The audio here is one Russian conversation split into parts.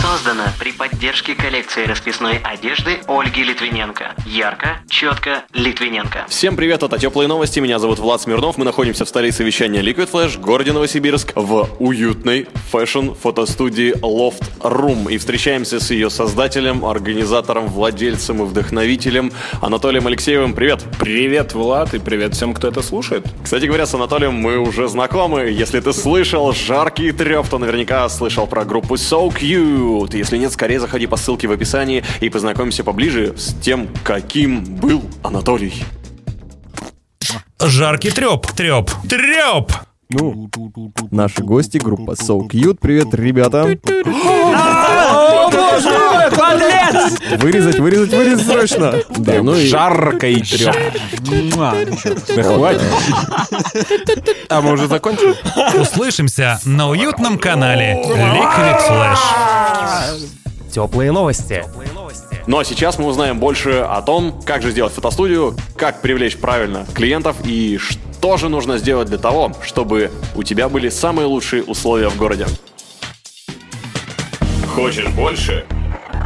Создано при поддержке коллекции расписной одежды Ольги Литвиненко. Ярко, четко, Литвиненко. Всем привет, это Теплые Новости, меня зовут Влад Смирнов, мы находимся в столице вещания Liquid Flash, городе Новосибирск, в уютной фэшн-фотостудии Loft Room. И встречаемся с ее создателем, организатором, владельцем и вдохновителем Анатолием Алексеевым. Привет! Привет, Влад, и привет всем, кто это слушает. Кстати говоря, с Анатолием мы уже знакомы. Если ты слышал жаркий треп, то наверняка слышал про группу So Cute. Если нет, скорее заходи по ссылке в описании и познакомься поближе с тем, каким был Анатолий. Жаркий треп, треп, треп! Ну, наши гости, группа So Cute. Привет, ребята. Вырезать, вырезать, вырезать срочно. Да, ну и... Жарко и треп. Да хватит. А мы уже закончили? Услышимся на уютном канале Liquid Flash. Теплые новости. Ну а сейчас мы узнаем больше о том, как же сделать фотостудию, как привлечь правильно клиентов и что же нужно сделать для того, чтобы у тебя были самые лучшие условия в городе. Хочешь больше?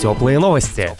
Теплые новости.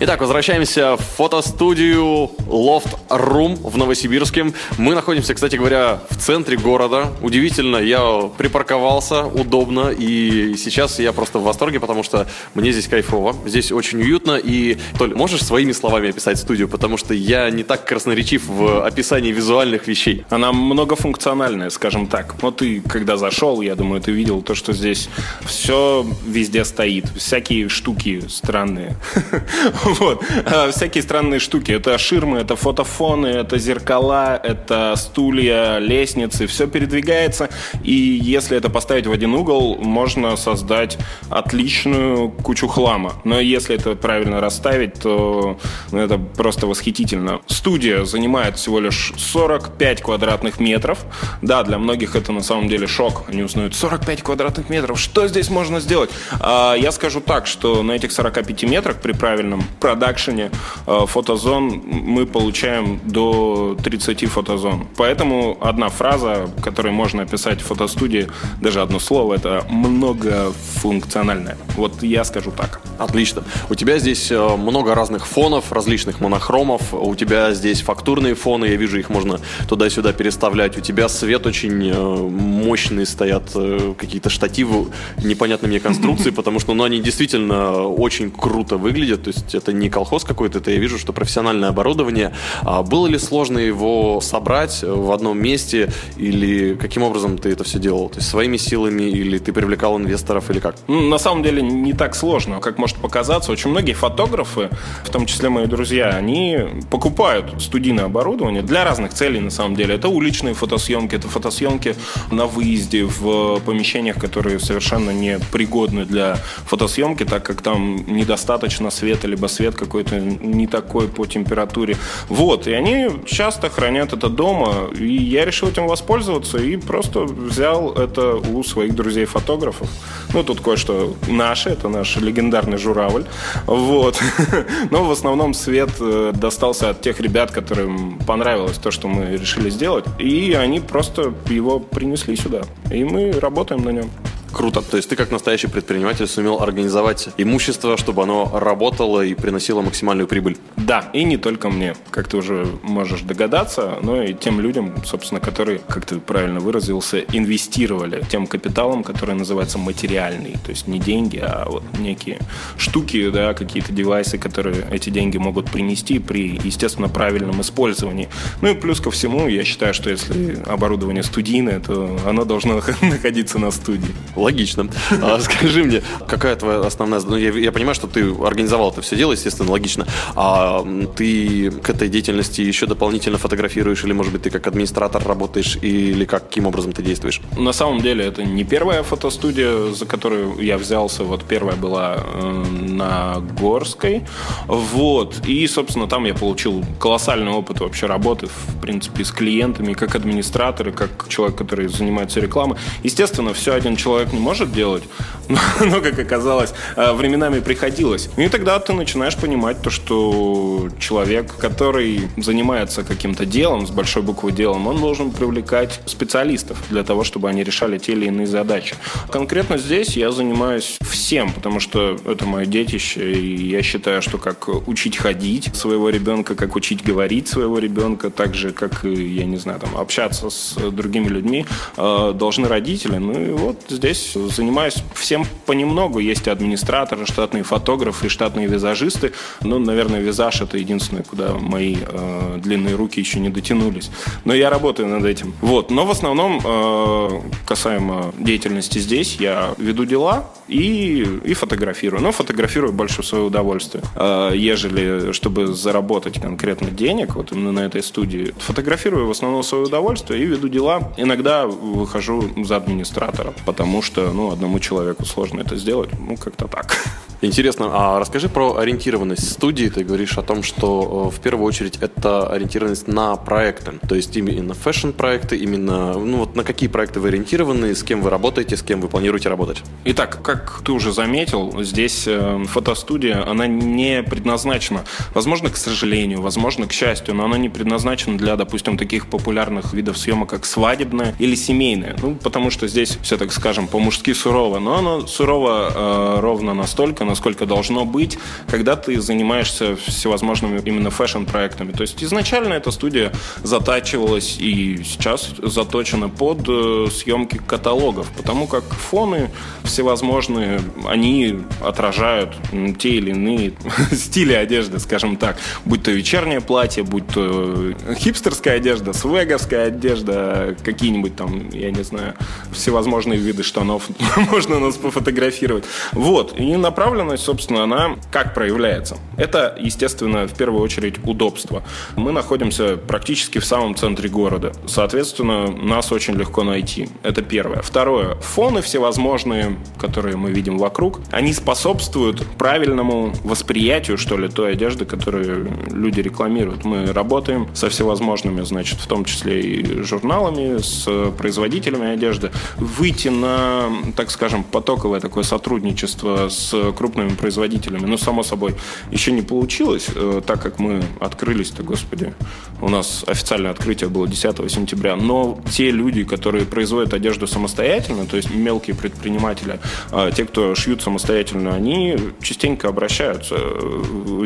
Итак, возвращаемся в фотостудию Loft Room в Новосибирске. Мы находимся, кстати говоря, в центре города. Удивительно, я припарковался удобно, и сейчас я просто в восторге, потому что мне здесь кайфово. Здесь очень уютно, и, Толь, можешь своими словами описать студию, потому что я не так красноречив в описании визуальных вещей. Она многофункциональная, скажем так. Вот ты, когда зашел, я думаю, ты видел то, что здесь все везде стоит. Всякие штуки странные. Вот. А, Всякие странные штуки. Это ширмы, это фотофоны, это зеркала, это стулья, лестницы. Все передвигается. И если это поставить в один угол, можно создать отличную кучу хлама. Но если это правильно расставить, то ну, это просто восхитительно. Студия занимает всего лишь 45 квадратных метров. Да, для многих это на самом деле шок. Они узнают 45 квадратных метров. Что здесь можно сделать? А, Я скажу так, что на этих 45 метрах при правильном продакшене э, фотозон мы получаем до 30 фотозон. Поэтому одна фраза, которой можно описать фотостудии, даже одно слово, это многофункциональная. Вот я скажу так. Отлично. У тебя здесь э, много разных фонов, различных монохромов. У тебя здесь фактурные фоны, я вижу, их можно туда-сюда переставлять. У тебя свет очень э, мощный, стоят какие-то штативы непонятной мне конструкции, потому что ну, они действительно очень круто выглядят. То есть это не колхоз какой-то, это я вижу, что профессиональное оборудование. А было ли сложно его собрать в одном месте или каким образом ты это все делал? То есть своими силами или ты привлекал инвесторов или как? Ну, на самом деле не так сложно, как может показаться. Очень многие фотографы, в том числе мои друзья, они покупают студийное оборудование для разных целей, на самом деле. Это уличные фотосъемки, это фотосъемки на выезде в помещениях, которые совершенно не пригодны для фотосъемки, так как там недостаточно света, либо свет какой-то не такой по температуре. Вот, и они часто хранят это дома, и я решил этим воспользоваться и просто взял это у своих друзей-фотографов. Ну, тут кое-что наше, это наш легендарный журавль. Вот. Но в основном свет э, достался от тех ребят, которым понравилось то, что мы решили сделать. И они просто его принесли сюда. И мы работаем на нем. Круто. То есть ты как настоящий предприниматель сумел организовать имущество, чтобы оно работало и приносило максимальную прибыль. Да, и не только мне, как ты уже можешь догадаться, но и тем людям, собственно, которые, как ты правильно выразился, инвестировали тем капиталом, который называется материальный. То есть не деньги, а вот некие штуки, да, какие-то девайсы, которые эти деньги могут принести при, естественно, правильном использовании. Ну и плюс ко всему, я считаю, что если оборудование студийное, то оно должно находиться на студии. Логично. А, скажи мне, какая твоя основная... Ну, я, я понимаю, что ты организовал это все дело, естественно, логично. А ты к этой деятельности еще дополнительно фотографируешь, или, может быть, ты как администратор работаешь, или как, каким образом ты действуешь? На самом деле, это не первая фотостудия, за которую я взялся. Вот первая была э, на Горской. Вот. И, собственно, там я получил колоссальный опыт вообще работы, в принципе, с клиентами, как администратор, и как человек, который занимается рекламой. Естественно, все один человек не может делать, но, но как оказалось, э, временами приходилось. И тогда ты начинаешь понимать то, что человек, который занимается каким-то делом, с большой буквы делом, он должен привлекать специалистов для того, чтобы они решали те или иные задачи. Конкретно здесь я занимаюсь всем, потому что это мое детище, и я считаю, что как учить ходить своего ребенка, как учить говорить своего ребенка, так же, как, я не знаю, там, общаться с другими людьми, э, должны родители. Ну и вот здесь занимаюсь всем понемногу. Есть администраторы, штатные фотографы и штатные визажисты. Ну, наверное, визаж это единственное, куда мои э, длинные руки еще не дотянулись. Но я работаю над этим. Вот. Но в основном, э, касаемо деятельности здесь, я веду дела и, и фотографирую. Но фотографирую больше в свое удовольствие. Э, ежели, чтобы заработать конкретно денег, вот именно на этой студии, фотографирую в основном в свое удовольствие и веду дела. Иногда выхожу за администратора, потому что, ну, одному человеку сложно это сделать. Ну, как-то так. Интересно, а расскажи про ориентированность студии. Ты говоришь о том, что э, в первую очередь это ориентированность на проекты. То есть именно фэшн-проекты, именно, ну вот на какие проекты вы ориентированы, с кем вы работаете, с кем вы планируете работать? Итак, как ты уже заметил, здесь э, фотостудия, она не предназначена, возможно, к сожалению, возможно, к счастью, но она не предназначена для, допустим, таких популярных видов съемок, как свадебная или семейная. Ну, потому что здесь все, так скажем, по-мужски сурово, но оно сурово э, ровно настолько, насколько должно быть, когда ты занимаешься всевозможными именно фэшн-проектами. То есть изначально эта студия затачивалась и сейчас заточена под э, съемки каталогов, потому как фоны всевозможные, они отражают те или иные стили одежды, скажем так. Будь то вечернее платье, будь то хипстерская одежда, свеговская одежда, какие-нибудь там, я не знаю, всевозможные виды штанов можно нас пофотографировать. Вот. И направленность, собственно, она как проявляется? Это, естественно, в первую очередь удобство. Мы находимся практически в самом центре города. Соответственно, нас очень легко найти. Это первое. Второе. Фоны всевозможные, которые мы видим вокруг, они способствуют правильному восприятию, что ли, той одежды, которую люди рекламируют. Мы работаем со всевозможными, значит, в том числе и журналами, с производителями одежды. Выйти на, так скажем, потоковое такое сотрудничество с крупными производителями, ну, само собой, еще не получилось, э, так как мы открылись-то, господи, у нас официальное открытие было 10 сентября, но те люди, которые производят одежду самостоятельно, то есть мелкие предприниматели, а те, кто шьют самостоятельно, они частенько обращаются.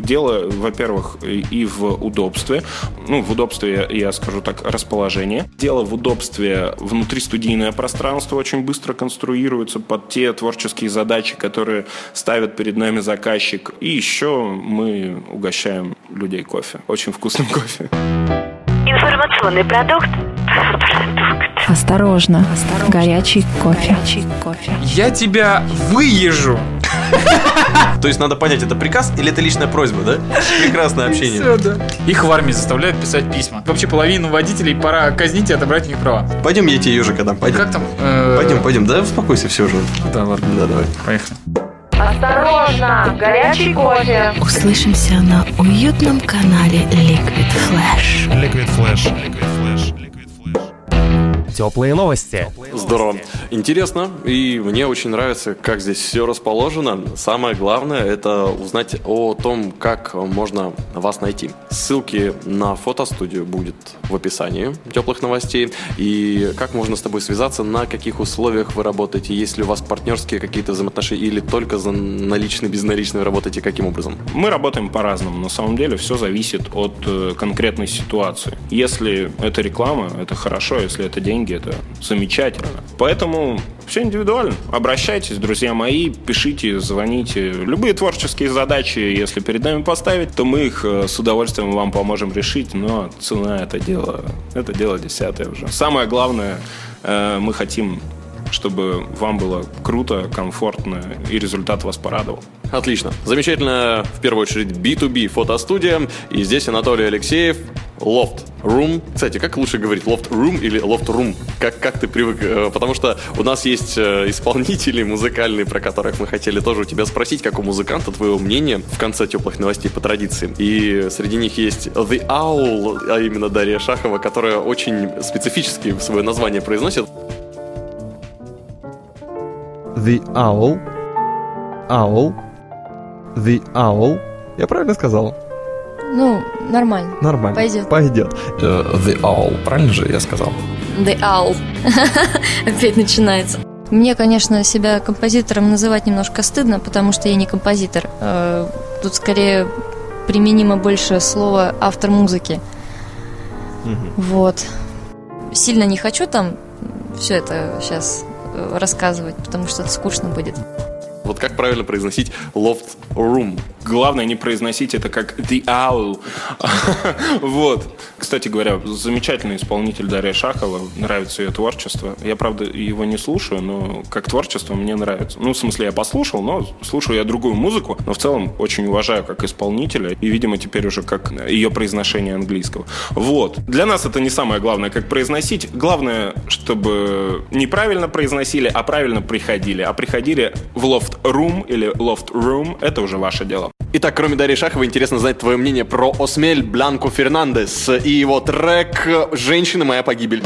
Дело, во-первых, и в удобстве, ну, в удобстве, я скажу так, расположение. Дело в удобстве внутристудийное пространство очень быстро конструируется под те творческие задачи, которые ставит перед нами заказчик. И еще мы угощаем людей кофе. Очень вкусным кофе. Информационный продукт. Продукт. Осторожно, Осторожно. Горячий, кофе. горячий кофе. Я тебя выезжу. То есть надо понять, это приказ или это личная просьба, да? Прекрасное общение. Все, да. Их в армии заставляют писать письма. Вообще половину водителей пора казнить и отобрать у них права. Пойдем, я тебе ежика дам. Пойдем. Как там? Пойдем, пойдем. Да, успокойся, все уже. Да, ладно. Да, давай. Поехали. Осторожно, горячий кофе. Услышимся на уютном канале Liquid Flash. Liquid Flash. Liquid Flash. Теплые новости. Здорово. Интересно, и мне очень нравится, как здесь все расположено. Самое главное – это узнать о том, как можно вас найти. Ссылки на фотостудию будет в описании теплых новостей. И как можно с тобой связаться, на каких условиях вы работаете, есть ли у вас партнерские какие-то взаимоотношения или только за наличный, безналичный вы работаете, каким образом? Мы работаем по-разному. На самом деле все зависит от э, конкретной ситуации. Если это реклама, это хорошо, если это деньги, это замечательно. Поэтому все индивидуально. Обращайтесь, друзья мои, пишите, звоните. Любые творческие задачи, если перед нами поставить, то мы их э, с удовольствием вам поможем решить, но цена это дело, это дело десятое уже. Самое главное, э, мы хотим чтобы вам было круто, комфортно и результат вас порадовал. Отлично. Замечательно, в первую очередь, B2B фотостудия. И здесь Анатолий Алексеев, Loft Room. Кстати, как лучше говорить, Loft Room или Loft Room? Как, как ты привык? Э, Потому что у нас есть э, исполнители музыкальные, про которых мы хотели тоже у тебя спросить, как у музыканта твое мнение в конце теплых новостей по традиции. И среди них есть The Owl, а именно Дарья Шахова, которая очень специфически свое название произносит. The Owl. Owl. The Owl. Я правильно сказал? Ну, нормально. Нормально. Пойдет. Пойдет. The Owl, правильно же я сказал? The Owl. Опять начинается. Мне, конечно, себя композитором называть немножко стыдно, потому что я не композитор. Э, Тут скорее применимо больше слово автор музыки. Вот. Сильно не хочу там все это сейчас рассказывать, потому что это скучно будет. Вот как правильно произносить Loft Room? Главное не произносить это как The Owl. вот. Кстати говоря, замечательный исполнитель Дарья Шахова. Нравится ее творчество. Я, правда, его не слушаю, но как творчество мне нравится. Ну, в смысле, я послушал, но слушаю я другую музыку. Но в целом очень уважаю как исполнителя. И, видимо, теперь уже как ее произношение английского. Вот. Для нас это не самое главное, как произносить. Главное, чтобы неправильно произносили, а правильно приходили. А приходили в Loft Room или Loft Room. Это уже ваше дело. Итак, кроме Дарьи Шаховой, интересно знать твое мнение про Осмель Бланко Фернандес и его трек «Женщина моя погибель».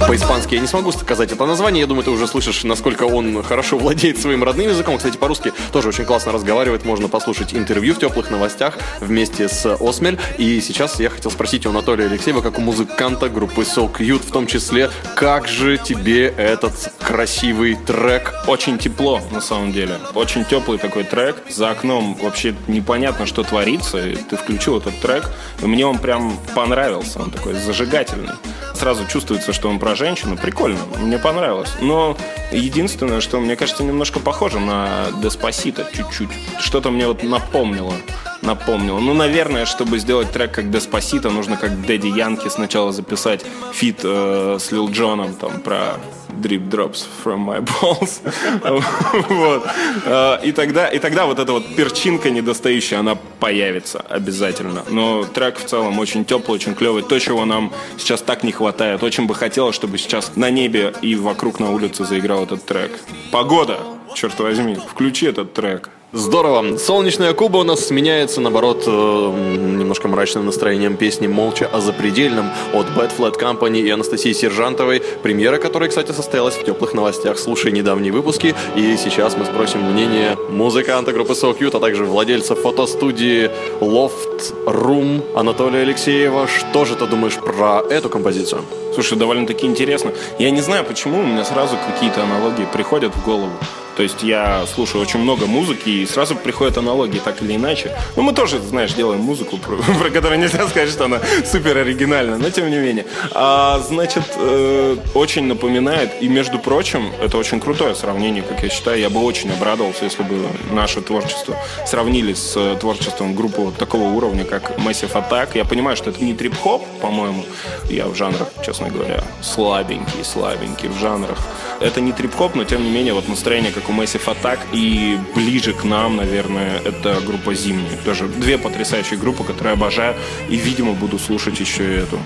По-испански я не смогу сказать это название. Я думаю, ты уже слышишь, насколько он хорошо владеет своим родным языком. Кстати, по-русски тоже очень классно разговаривает. Можно послушать интервью в теплых новостях вместе с Осмель. И сейчас я хотел спросить у Анатолия Алексеева, как у музыканта группы So Cute, в том числе, как же тебе этот красивый трек? Очень тепло, на самом деле. Очень теплый такой трек. За окном вообще непонятно, что творится. И ты включил этот трек, и мне он прям понравился. Он такой зажигательный. Сразу чувствуется, что он про женщину. Прикольно, мне понравилось. Но единственное, что мне кажется немножко похоже на Деспасито чуть-чуть. Что-то мне вот напомнило напомнил. Ну, наверное, чтобы сделать трек как Деспасито, нужно как Дэдди Янки сначала записать feat э, с Лил Джоном там про Drip Drops from my balls. вот. Э, и, тогда, и тогда вот эта вот перчинка недостающая, она появится обязательно. Но трек в целом очень теплый, очень клевый. То, чего нам сейчас так не хватает. Очень бы хотелось, чтобы сейчас на небе и вокруг на улице заиграл этот трек. Погода, черт возьми, включи этот трек. Здорово. Солнечная Куба у нас сменяется, наоборот, э, немножко мрачным настроением песни «Молча о запредельном» от Bad Flat Company и Анастасии Сержантовой, премьера которой, кстати, состоялась в теплых новостях. Слушай недавние выпуски. И сейчас мы спросим мнение музыканта группы So Cute, а также владельца фотостудии Loft Room Анатолия Алексеева. Что же ты думаешь про эту композицию? Слушай, довольно-таки интересно. Я не знаю, почему у меня сразу какие-то аналогии приходят в голову. То есть я слушаю очень много музыки, и сразу приходят аналогии, так или иначе. Ну, мы тоже, знаешь, делаем музыку, про, про которую нельзя сказать, что она супер оригинальна, но тем не менее. А, значит, э, очень напоминает, и, между прочим, это очень крутое сравнение, как я считаю. Я бы очень обрадовался, если бы наше творчество сравнили с э, творчеством группы вот такого уровня, как Massive Attack. Я понимаю, что это не трип-хоп, по-моему. Я в жанрах, честно говоря, слабенький, слабенький в жанрах. Это не трип-хоп, но, тем не менее, вот настроение, как у Massive Attack, и ближе к нам, наверное, это группа Зимняя. Тоже две потрясающие группы, которые обожаю, и, видимо, буду слушать еще и эту.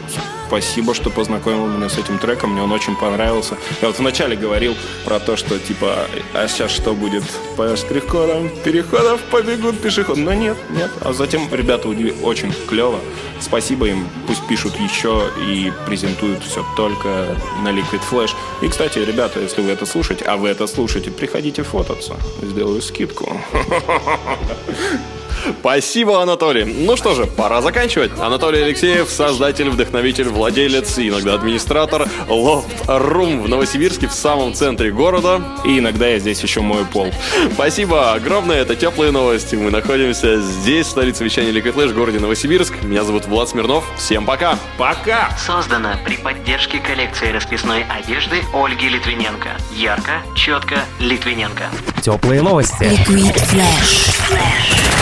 Спасибо, что познакомил меня с этим треком, мне он очень понравился. Я вот вначале говорил про то, что, типа, а сейчас что будет по штрих-кодам? Переходов побегут пешеходы. Но нет, нет. А затем ребята удивили очень клево. Спасибо им, пусть пишут еще и презентуют все только на Liquid Flash. И, кстати, ребята, если вы это слушаете, а вы это слушаете, приходите фототься. Сделаю скидку. Спасибо, Анатолий. Ну что же, пора заканчивать. Анатолий Алексеев, создатель, вдохновитель, владелец и иногда администратор Loft Room в Новосибирске, в самом центре города. И иногда я здесь еще мою пол. Спасибо огромное, это теплые новости. Мы находимся здесь, в столице вещания Liquid Flash, в городе Новосибирск. Меня зовут Влад Смирнов. Всем пока. Пока. Создано при поддержке коллекции расписной одежды Ольги Литвиненко. Ярко, четко, Литвиненко. Теплые новости. Liquid Flash.